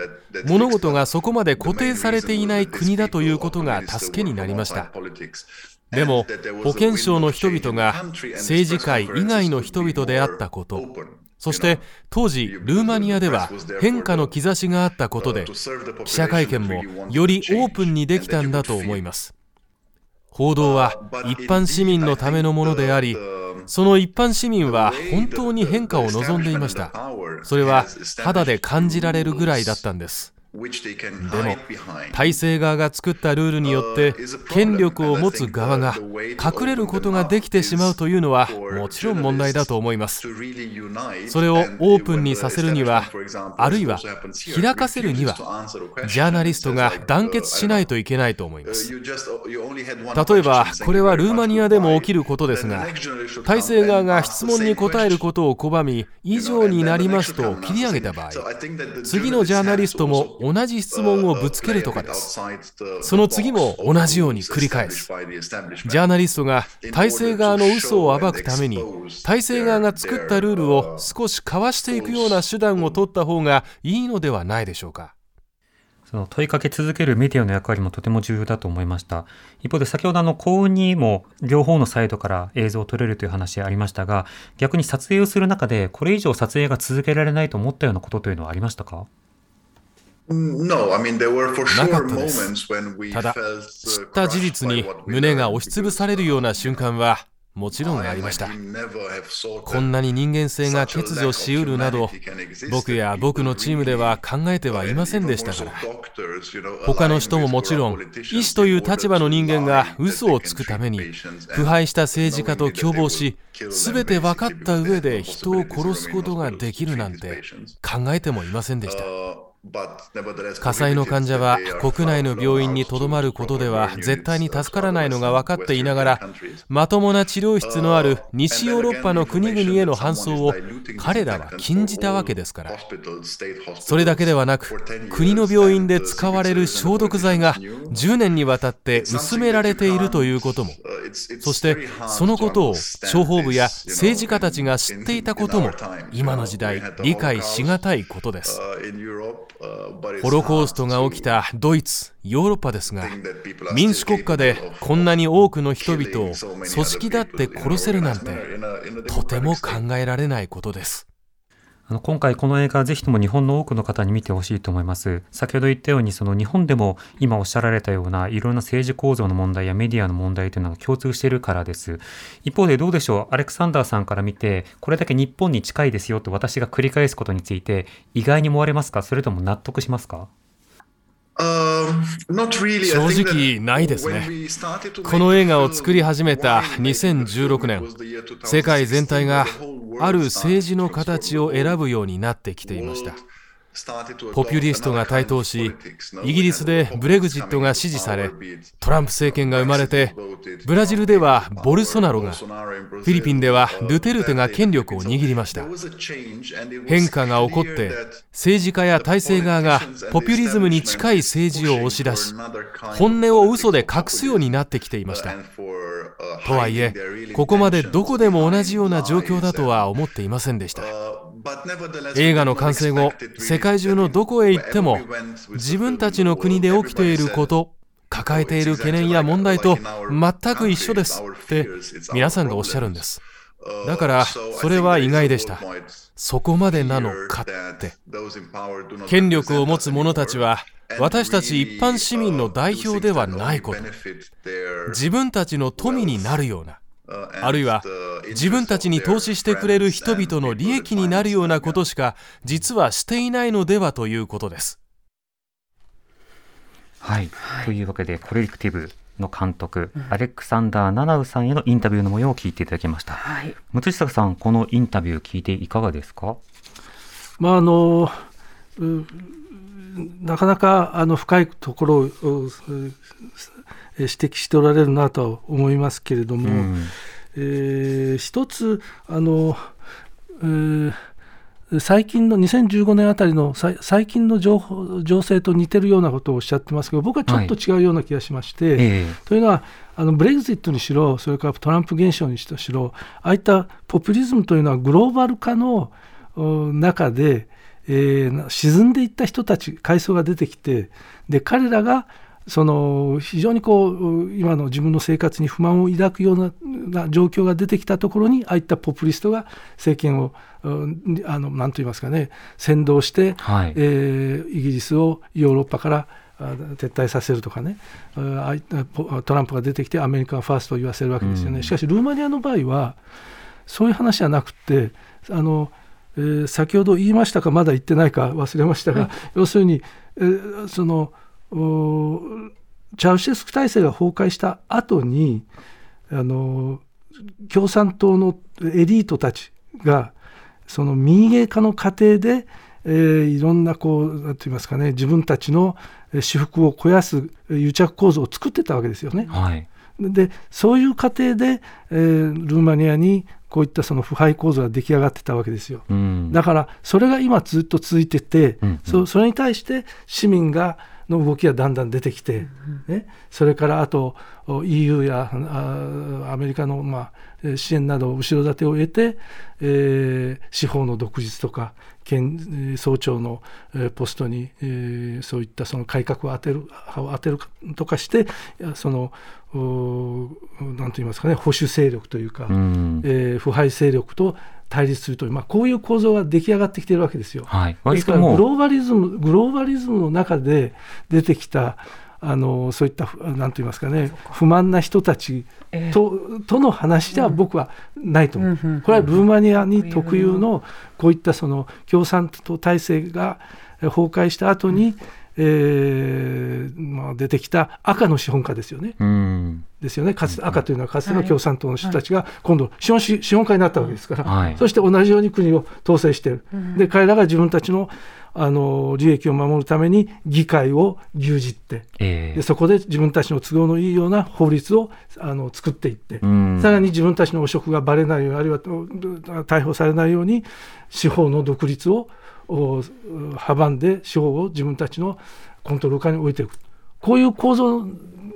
物事がそこまで固定されていない国だということが助けになりました。でも保健省の人々が政治界以外の人々であったことそして当時ルーマニアでは変化の兆しがあったことで記者会見もよりオープンにできたんだと思います。報道は一般市民のためのものでありその一般市民は本当に変化を望んでいました。それは肌で感じられるぐらいだったんです体制側が作ったルールによって権力を持つ側が隠れることができてしまうというのはもちろん問題だと思います。それをオープンにさせるにはあるいは開かせるにはジャーナリストが団結しないといけないと思います。例えばこれはルーマニアでも起きることですが体制側が質問に答えることを拒み以上になりますと切り上げた場合次のジャーナリストも同じ質問をぶつけるとかです。その次も同じように繰り返す。ジャーナリストが体制側の嘘を暴くために体制側が作ったルールを少しかわしていくような手段を取った方がいいのではないでしょうか。その問いかけ続けるメディアの役割もとても重要だと思いました。一方で先ほどあの幸運にも両方のサイドから映像を撮れるという話ありましたが、逆に撮影をする中でこれ以上撮影が続けられないと思ったようなことというのはありましたか？なかったです。ただ、知った事実に胸が押しつぶされるような瞬間はもちろんありましたこんなに人間性が欠如しうるなど僕や僕のチームでは考えてはいませんでしたから他の人ももちろん医師という立場の人間が嘘をつくために腐敗した政治家と共謀し全て分かった上で人を殺すことができるなんて考えてもいませんでした火災の患者は国内の病院にとどまることでは絶対に助からないのが分かっていながらまともな治療室のある西ヨーロッパの国々への搬送を彼らは禁じたわけですから。それだけではなく国の病院で使われる消毒剤が10年にわたって薄められているということも。そしてそのことを諜報部や政治家たちが知っていたことも今の時代理解しがたいことですホロコーストが起きたドイツ、ヨーロッパですが、民主国家でこんなに多くの人々を組織だって殺せるなんて、とても考えられないことです。あの今回この映画ぜひとも日本の多くの方に見てほしいと思います。先ほど言ったようにその日本でも今おっしゃられたようないろんな政治構造の問題やメディアの問題というのが共通しているからです。一方でどうでしょうアレクサンダーさんから見てこれだけ日本に近いですよと私が繰り返すことについて意外に思われますか？それとも納得しますか？正直ないですね。この映画を作り始めた2016年、世界全体がある政治の形を選ぶようになってきていました。ポピュリストが台頭し、イギリスでブレグジットが支持され、トランプ政権が生まれて、ブラジルではボルソナロが、フィリピンではドゥテルテが権力を握りました。変化が起こって、政治家や体制側がポピュリズムに近い政治を押し出し、本音を嘘で隠すようになってきていました。とはいえ、ここまでどこでも同じような状況だとは思っていませんでした。映画の完成後世界中のどこへ行っても自分たちの国で起きていること抱えている懸念や問題と全く一緒ですって皆さんがおっしゃるんです。だからそれは意外でした。そこまでなのかって。権力を持つ者たちは私たち一般市民の代表ではないこと。自分たちの富になるような。あるいは自分たちに投資してくれる人々の利益になるようなことしか実はしていないのではということです。はい、というわけでコレクティブの監督、うん、アレクサンダー・ナナウさんへのインタビューの模様を聞いていただきました。はい、六下さん、このインタビュー聞いていかがですか？まああのなかなかあの深いところを指摘しておられるなと思いますけれども、うん、えー、一つあの、えー、最近の2015年あたりの最近の情報情勢と似てるようなことをおっしゃってますけど僕はちょっと違うような気がしまして、はい。えー、というのはあのブレグジットにしろそれからトランプ現象にしろああいったポピュリズムというのはグローバル化の中で、えー、沈んでいった人たち階層が出てきてで彼らがその非常にこう今の自分の生活に不満を抱くような状況が出てきたところにああいったポピュリストが政権をあの何と言いますかね先導して、はい、えー、イギリスをヨーロッパから撤退させるとかねトランプが出てきてアメリカンファーストを言わせるわけですよね、うん、しかしルーマニアの場合はそういう話じゃなくてあの、えー、先ほど言いましたかまだ言ってないか忘れましたが、要するにえーそのおチャウシェスク体制が崩壊した後にあの共産党のエリートたちがその民営化の過程で、えーいろんなこうて言いますかね自分たちのえー私腹を肥やすえー癒着構造を作ってたわけですよね。はい。でそういう過程で、えールーマニアにこういったその腐敗構造が出来上がってたわけですよ。うん。だからそれが今ずっと続いてて、うんうんそそれに対して市民がの動きがだんだん出てきて、ね、それからあとお EU やあアメリカの、まあ、えー支援など後ろ盾を得て、えー司法の独立とか県えー総長の、えーポストに、えーそういったその改革を当てるを当てるとかしてそのおなんと言いますかね保守勢力というか、うん。えー腐敗勢力と対立するという、まあ、こういう構造が出来上がってきてるわけですよ。はい。ですからグローバリズムグローバリズムの中で出てきたあのそういったふなんと言いますかね不満な人たちと,、との話では僕はないと思う、うんうんこれはルーマニアに特有のこういったその共産党体制がえ崩壊した後に、えーまあ、出てきた赤の資本家ですよね。うん。ですよね。かつて赤というのはかつての共産党の人たちが今度資本主資本家になったわけですから、はい。そして同じように国を統制している、で彼らが自分たちのあの利益を守るために議会を牛耳って。ええ。でそこで自分たちの都合のいいような法律をあの作っていって、うん。さらに自分たちの汚職がばれないようにあるいはと逮捕されないように司法の独立をお阻んで司法を自分たちのコントロール下に置いていくこういう構造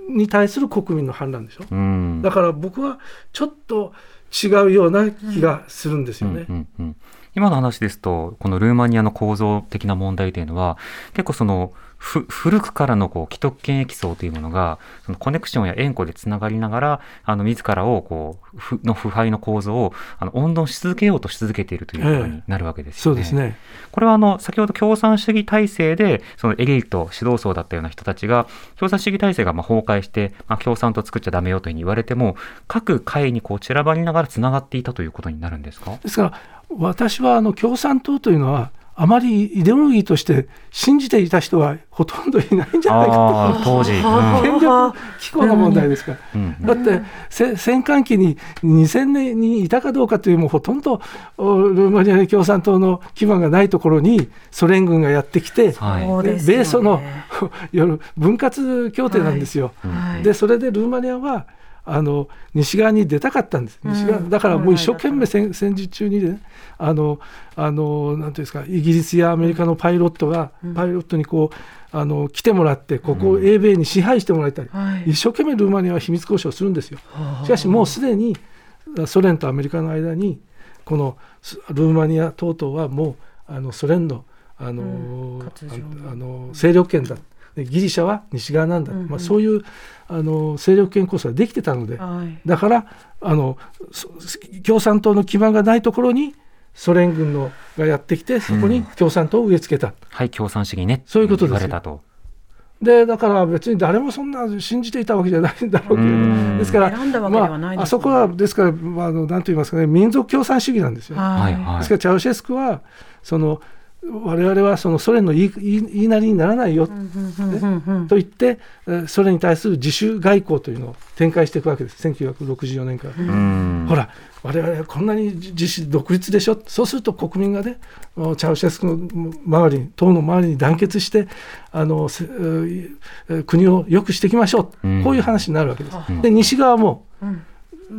に対する国民の反乱でしょ。うん。だから僕はちょっと違うような気がするんですよね。うんうんうん今の話ですと、このルーマニアの構造的な問題というのは、結構その、古くからのこう既得権益層というものが、そのコネクションや縁故でつながりながら、あの自らをこうふの腐敗の構造をあの温存し続けようとし続けているということになるわけですよね。そうですね。これはあの先ほど共産主義体制でそのエリート指導層だったような人たちが共産主義体制がまあ崩壊して、まあ、共産党作っちゃダメよというふうに言われても各会にこう散らばりながらつながっていたということになるんですか？ですから私はあの共産党というのはあまりイデオロギーとして信じていた人はほとんどいないんじゃないかああ当時、と。権力機構の問題ですから。うん。うんだってせ戦艦機に2000年にいたかどうかというもうほとんどおルーマニアに共産党の基盤がないところにソ連軍がやってきて、はい。米ソの 夜分割協定なんですよ。はい。でそれでルーマニアはあの西側に出たかったんです、西側だからもう一生懸命戦戦時中にねあのあのなんていうんですかイギリスやアメリカのパイロットが、パイロットにこうあの来てもらってここを英米に支配してもらいたい、はい。一生懸命ルーマニアは秘密交渉するんですよ。しかしもうすでにソ連とアメリカの間にこのスルーマニア等々はもうあのソ連のあの、ああの勢力圏だ。でギリシャは西側なんだ、まあ、そういうあの勢力圏構想ができてたので、はい。だからあのそ共産党の基盤がないところにソ連軍のがやってきてそこに共産党を植え付けた、はい共産主義ね。そういうことです。でだから別に誰もそんな信じていたわけじゃないんだろうけれどうん。ですから選んだわけではないまあ、ですよね。あそこはですから、まあ、あのなんと言いますかね民族共産主義なんですよ、はい。はいですからチャウシェスクはその我々はそのソ連の言い言いなりにならないよ、ね。と言ってえーソ連に対する自主外交というのを展開していくわけです。1964年から。うん。ほら我々はこんなに自主独立でしょ？そうすると国民がねチャウシェスクの周りに党の周りに団結してあの国を良くしていきましょう、うん。こういう話になるわけです。んで西側もうん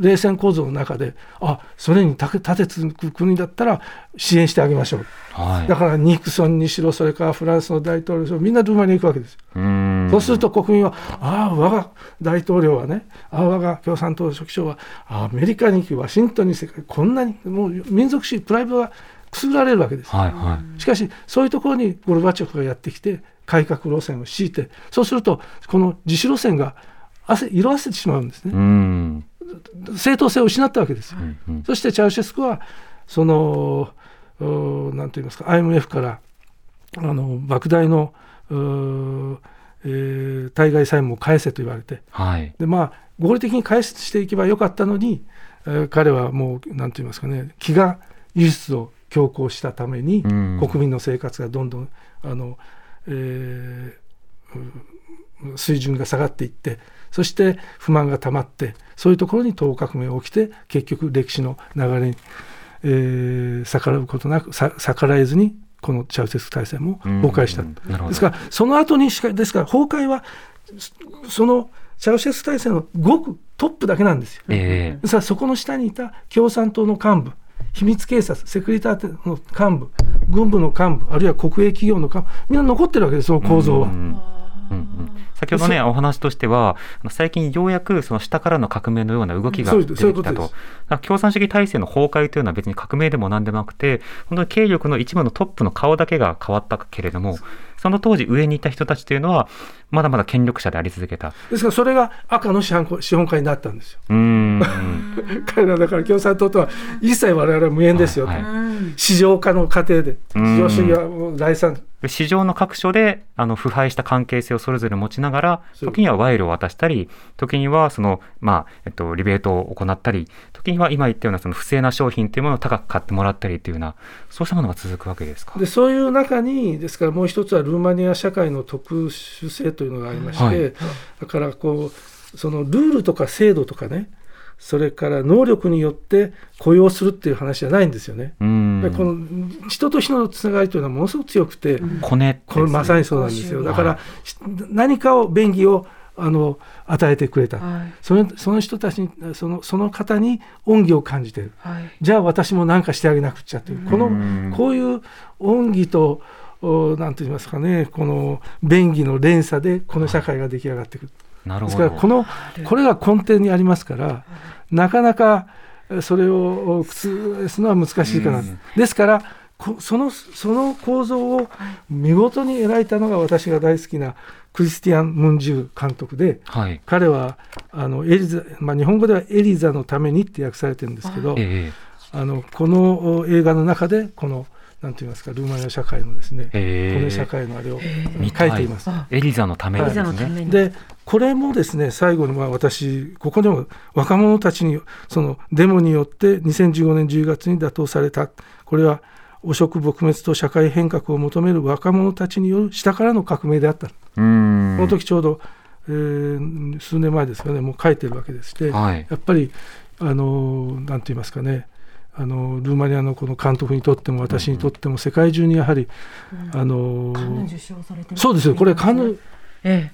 冷戦構造の中であソ連に立て立てつく国だったら支援してあげましょう。はい。だからニクソンにしろそれからフランスの大統領にしろみんなルーマニアに行くわけですそうすると国民は、ああ、我が大統領はね、ああ、我が共産党書記長は、アメリカに行き、ワシントンに世界、こんなに、もう民族主義、プライドがくすぐられるわけです。はいはい。しかし、そういうところにゴルバチョフがやってきて、改革路線を敷いて、そうすると、この自主路線が汗色あせてしまうんですね。うん正当性を失ったわけですよ。うんうん。そしてチャウシェスクは、その、うなんと言いますか、IMF から、あの、莫大の、えー対外債務を返せと言われて、はい。でまあ合理的に返していけばよかったのに、えー彼はもう何と言いますかね飢餓輸出を強行したために、うん。国民の生活がどんどんあの、えー水準が下がっていってそして不満が溜まってそういうところに党革命が起きて結局歴史の流れに、えー逆らうことなくさ逆らえずにこのチャウシェスク体制も崩壊した。ですからその後にしかですから崩壊はそそのチャウシェスク体制のごくトップだけなんですよ。えですからそこの下にいた共産党の幹部秘密警察セキュリターの幹部軍部の幹部あるいは国営企業の幹部みんな残ってるわけですその構造は。うんうんうん先ほどねお話としては最近ようやくその下からの革命のような動きが出てきたと。共産主義体制の崩壊というのは別に革命でも何でもなくて本当に権力の一部のトップの顔だけが変わったけれどもその当時上にいた人たちというのはまだまだ権力者であり続けた。ですからそれが赤の資本資本家になったんですよ。うーん。彼らだから共産党とは一切我々は無縁ですよと、はい。はい市場化の過程で。うん。市場主義はもう第三で市場の各所であの腐敗した関係性をそれぞれ持ちながら時には賄賂を渡したり時にはその、まあえっと、リベートを行ったり時には今言ったようなその不正な商品というものを高く買ってもらったりというようなそうしたものが続くわけですか？でそういう中にですからもう一つはルーマニア社会の特殊性というのがありまして、はいだからこうそのルールとか制度とかねそれから能力によって雇用するっていう話じゃないんですよね。この人と人のつながりというのはものすごく強くて、コネですこれまさにそうなんですよ。はいだから、し何かを便宜をあの与えてくれた、はい。そのその人たちにそのその方に恩義を感じている。はい。じゃあ私も何かしてあげなくちゃという。このうん。こういう恩義とおなんて言いますかね。この便宜の連鎖でこの社会が出来上がってくる。ですなるほど。からこのこれが根底にありますからなかなかえそれを覆すのは難しいかな、うん。ですからこそのその構造を見事に描いたのが私が大好きなクリスティアン・ムンジュ監督ではい。彼はあのエリザ、まあ、日本語では「エリザのために」って訳されてるんですけどえあのこのお映画の中でこのなんて言いますかルーマニア社会のですねえこの社会のあれを見書いています。エリザのためですね。エリザのために。でこれもですね最後にまあ私ここでも若者たちにそのデモによって2015年10月に打倒された。これは汚職撲滅と社会変革を求める若者たちによる下からの革命であった、この時ちょうど、えー数年前ですかねもう書いてるわけでして、はい。やっぱりあのなんて言いますかねあのルーマニアのこの監督にとっても私にとっても世界中にやはり、あの受賞されてそうですよ。これカンヌえ。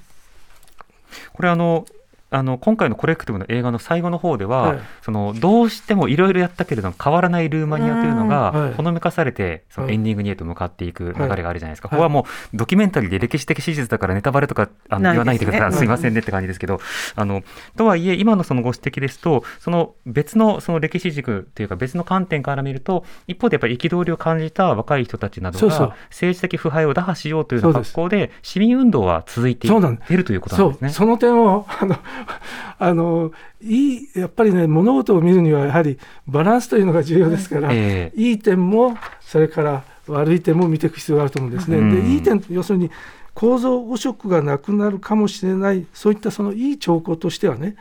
これあのあの今回のコレクティブの映画の最後の方では、はい。そのどうしてもいろいろやったけれども変わらないルーマニアというのがい。ほのめかされてそのはい。エンディングにへと向かっていく流れがあるじゃないですか、はい。ここはもうドキュメンタリーで歴史的史実だからネタバレとかあの言わないでください、ですいませんねって感じですけどあのとはいえ今のそのご指摘ですとその別のその歴史軸というか別の観点から見ると一方でやっぱり憤りを感じた若い人たちなどが政治的腐敗を打破しようという格好で市民運動は続いていそうなんっているということなんですね。そう。その点をあの あのいいやっぱりね物事を見るにはやはりバランスというのが重要ですから、ええいい点もそれから悪い点も見ていく必要があると思うんですね。うんでいい点要するに構造汚職がなくなるかもしれないそういったそのいい兆候としてはね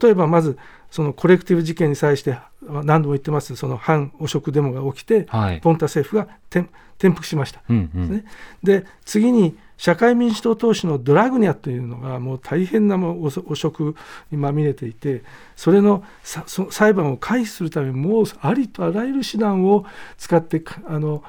例えばまずそのコレクティブ事件に際して何度も言ってますその反汚職デモが起きて、はいポンタ政府が転転覆しました。うんうんねで次に社会民主党党首のドラグニャというのがもう大変なもう汚汚職にまみれていてそれのさそ裁判を回避するためにもうありとあらゆる手段を使ってかあの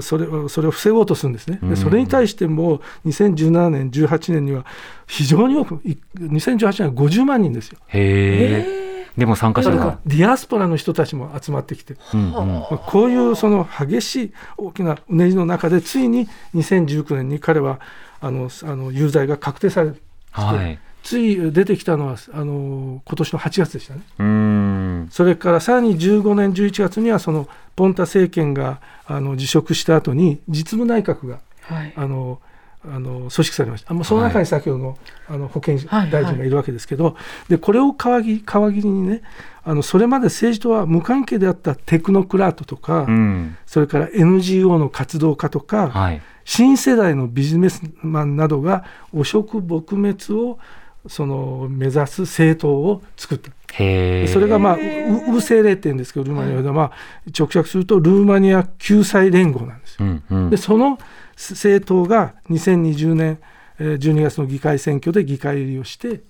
それをそれを防ごうとするんですね。うんでそれに対しても2017年18年には非常に多くい2018年は50万人ですよ。へえ。でも参加者が。ディアスポラの人たちも集まってきてうんうんまあこういうその激しい大きなうねりの中でついに2019年に彼はあのあの有罪が確定されるはい。つい出てきたのはあの今年の8月でしたねうーん。それからさらに15年11月にはそのポンタ政権があの辞職した後に実務内閣がはいあのあの組織されましたあもうその中に先ほどの,、あの保健はい大臣がいるわけですけど、でこれを皮切皮切りにねあのそれまで政治とは無関係であったテクノクラートとか、うん。それから NGO の活動家とか、はい。新世代のビジネスマンなどが汚職撲滅をその目指す政党を作った。それが、まあ、ウウー政令って言うんですけどルーマニアでは、まあ、直訳するとルーマニア救済連合なんですよ。うんうんで。その政党が2020年えー12月の議会選挙で議会入りをして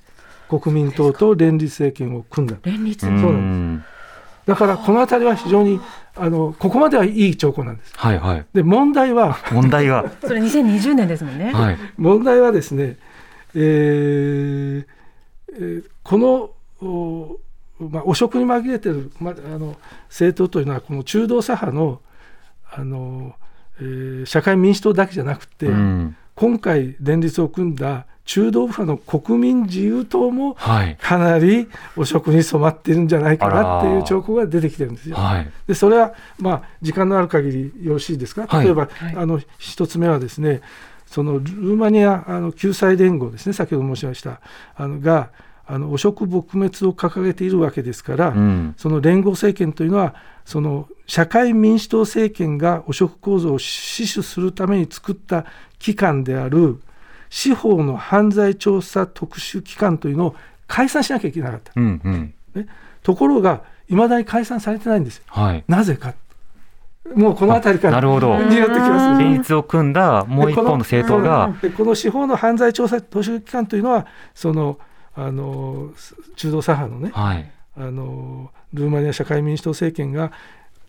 国民党と連立政権を組んだ連立そうなんですだからこの辺りは非常にあのここまではいい兆候なんですはいはい。で問題は問題が。それ2020年ですもんね。はい。問題はですね、えーえーこのお,、まあ、汚職に紛れてる、まあ、あの政党というのはこの中道左派のあの、えー社会民主党だけじゃなくて、うん。今回連立を組んだ中道右派の国民自由党もはい。かなり汚職に染まっているんじゃないかなっていう兆候が出てきてるんですよ。はい。でそれは、まあ、時間のある限りよろしいですか、はい例えば、あの一つ目はですね、そのルーマニアあの救済連合ですね、先ほど申しました、あのがあの汚職撲滅を掲げているわけですから、うん。その連合政権というのは、その社会民主党政権が汚職構造を死守するために作った機関である、司法の犯罪調査特殊機関というのを解散しなきゃいけなかった。うん。うん。ね、ところが、いまだに解散されてないんですよ。はい。なぜか。もうこの辺りからなるほどってきます。連立を組んだもう一方の政党が、でこの司法の犯罪調査特殊機関というのは、そのあの中道左派のね、はい。あのルーマニア社会民主党政権が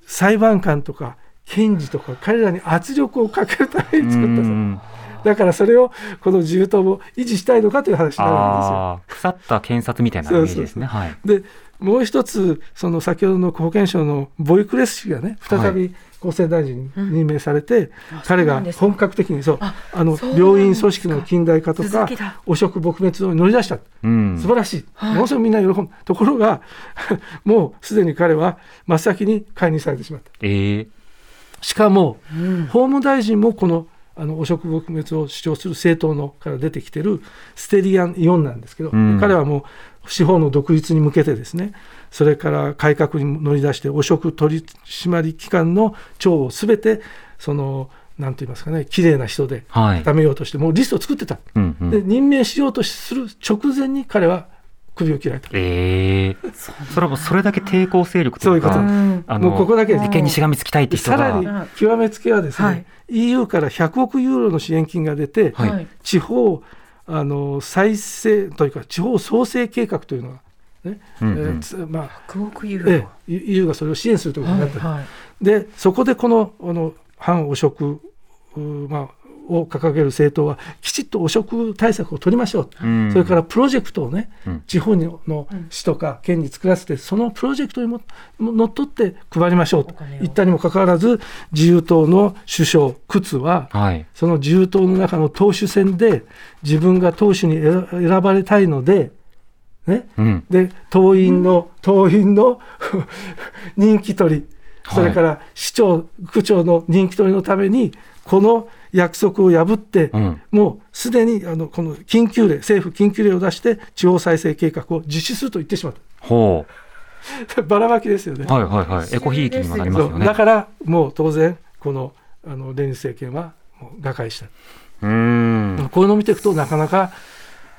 裁判官とか検事とか彼らに圧力をかけるためうに作った。だからそれをこの自由党も維持したいのかという話になるんですよ。腐った検察みたいなイメージですね。はい。でもう一つその先ほどの保健省のボイクレス氏がね再び厚生大臣に任命されて、彼が本格的にそうあの病院組織の近代化とか汚職撲滅を乗り出した、うん。素晴らしい、ものすごくみんな喜んだところが もうすでに彼は真っ先に解任されてしまった。ええ。しかも、法務大臣もこのあの汚職撲滅を主張する政党のから出てきてるステリアン・イオンなんですけど、うん。彼はもう司法の独立に向けてですねそれから改革に乗り出して汚職取締機関の長をすべてそのなんて言いますかね綺麗な人ではい。固めようとしてもうリストを作ってた、うんうん。で任命しようとする直前に彼は首を切られた。ええそれはもうそれだけ抵抗勢力というか、そういうこと。うんあもうここだけ利権にしがみつきたいって人さらにが、極めつけはですね、はい。EU から100億ユーロの支援金が出て、はい。はい地方あの再生というか地方創生計画というのが、ねうんうん。えーつまあ9億ユーロ。ええ、EU がそれを支援するということになった、はいでそこでこのあの反汚職、うまあ、を掲げる政党はきちっと汚職対策を取りましょう、うん。それからプロジェクトをね、うん。地方のの市とか県に作らせてそのプロジェクトにものっとって配りましょうと。言ったにもかかわらず自由党の首相クツははい。その自由党の中の党首選で自分が党首に選選ばれたいので、ね、うん。で党員の、党員の 人気取り、それから市長、区長の人気取りのために、この約束を破って、うんもうすでにあのこの緊急令、政府緊急令を出して、地方再生計画を実施すると言ってしまっほた、ばらまきですよね。う。はいはいはい。エコひいきにもなりますよね。だからもう当然、このあの連立政権はもう瓦解した。うーん。こういうのを見ていくとなかなか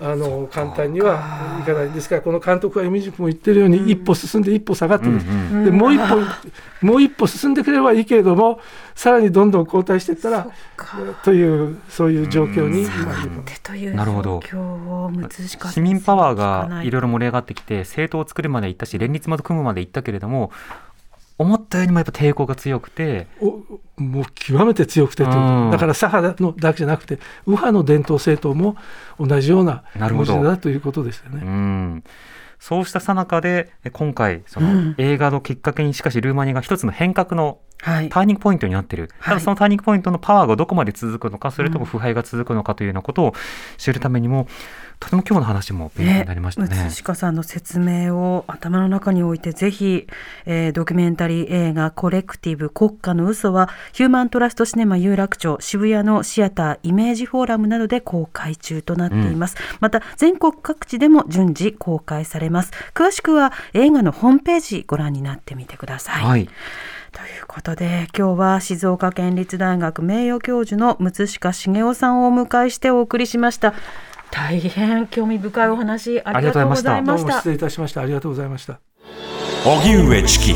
あの簡単にはいかないですからこの監督はイミジクも言ってるように、一歩進んで一歩下がってる、うんでもう一歩もう一歩進んでくれればいいけれどもさらにどんどん後退していったらというそういう状況に今いる。でというなるほど。状況を難しかった市民パワーがいろいろ盛り上がってきて政党を作るまで行ったし連立まで組むまで行ったけれども思ったよりもやっぱ抵抗が強くて。おもう極めて強くてという。うん。だから左派のだけじゃなくて右派の伝統政党も同じようななるほど。文字だということですよね。うん。そうしたさなかでえ今回その映画のきっかけにしかしルーマニアが一つの変革のはい。ターニングポイントになっている、はい。ただそのターニングポイントのパワーがどこまで続くのかそれとも腐敗が続くのかというようなことを知るためにもとても今日の話も勉強になりましたね。ムツシカさんの説明を頭の中に置いてぜひ、えードキュメンタリー映画「コレクティブ国家の嘘はヒューマントラストシネマ有楽町渋谷のシアターイメージフォーラムなどで公開中となっています、また全国各地でも順次公開されます。詳しくは映画のホームページご覧になってみてください、はい、ということで今日は静岡県立大学名誉教授の六鹿茂雄さんをお迎えしてお送りしました大変興味深いお話ありがとうございましたどうも失礼いたしましたありがとうございました。荻上チキ.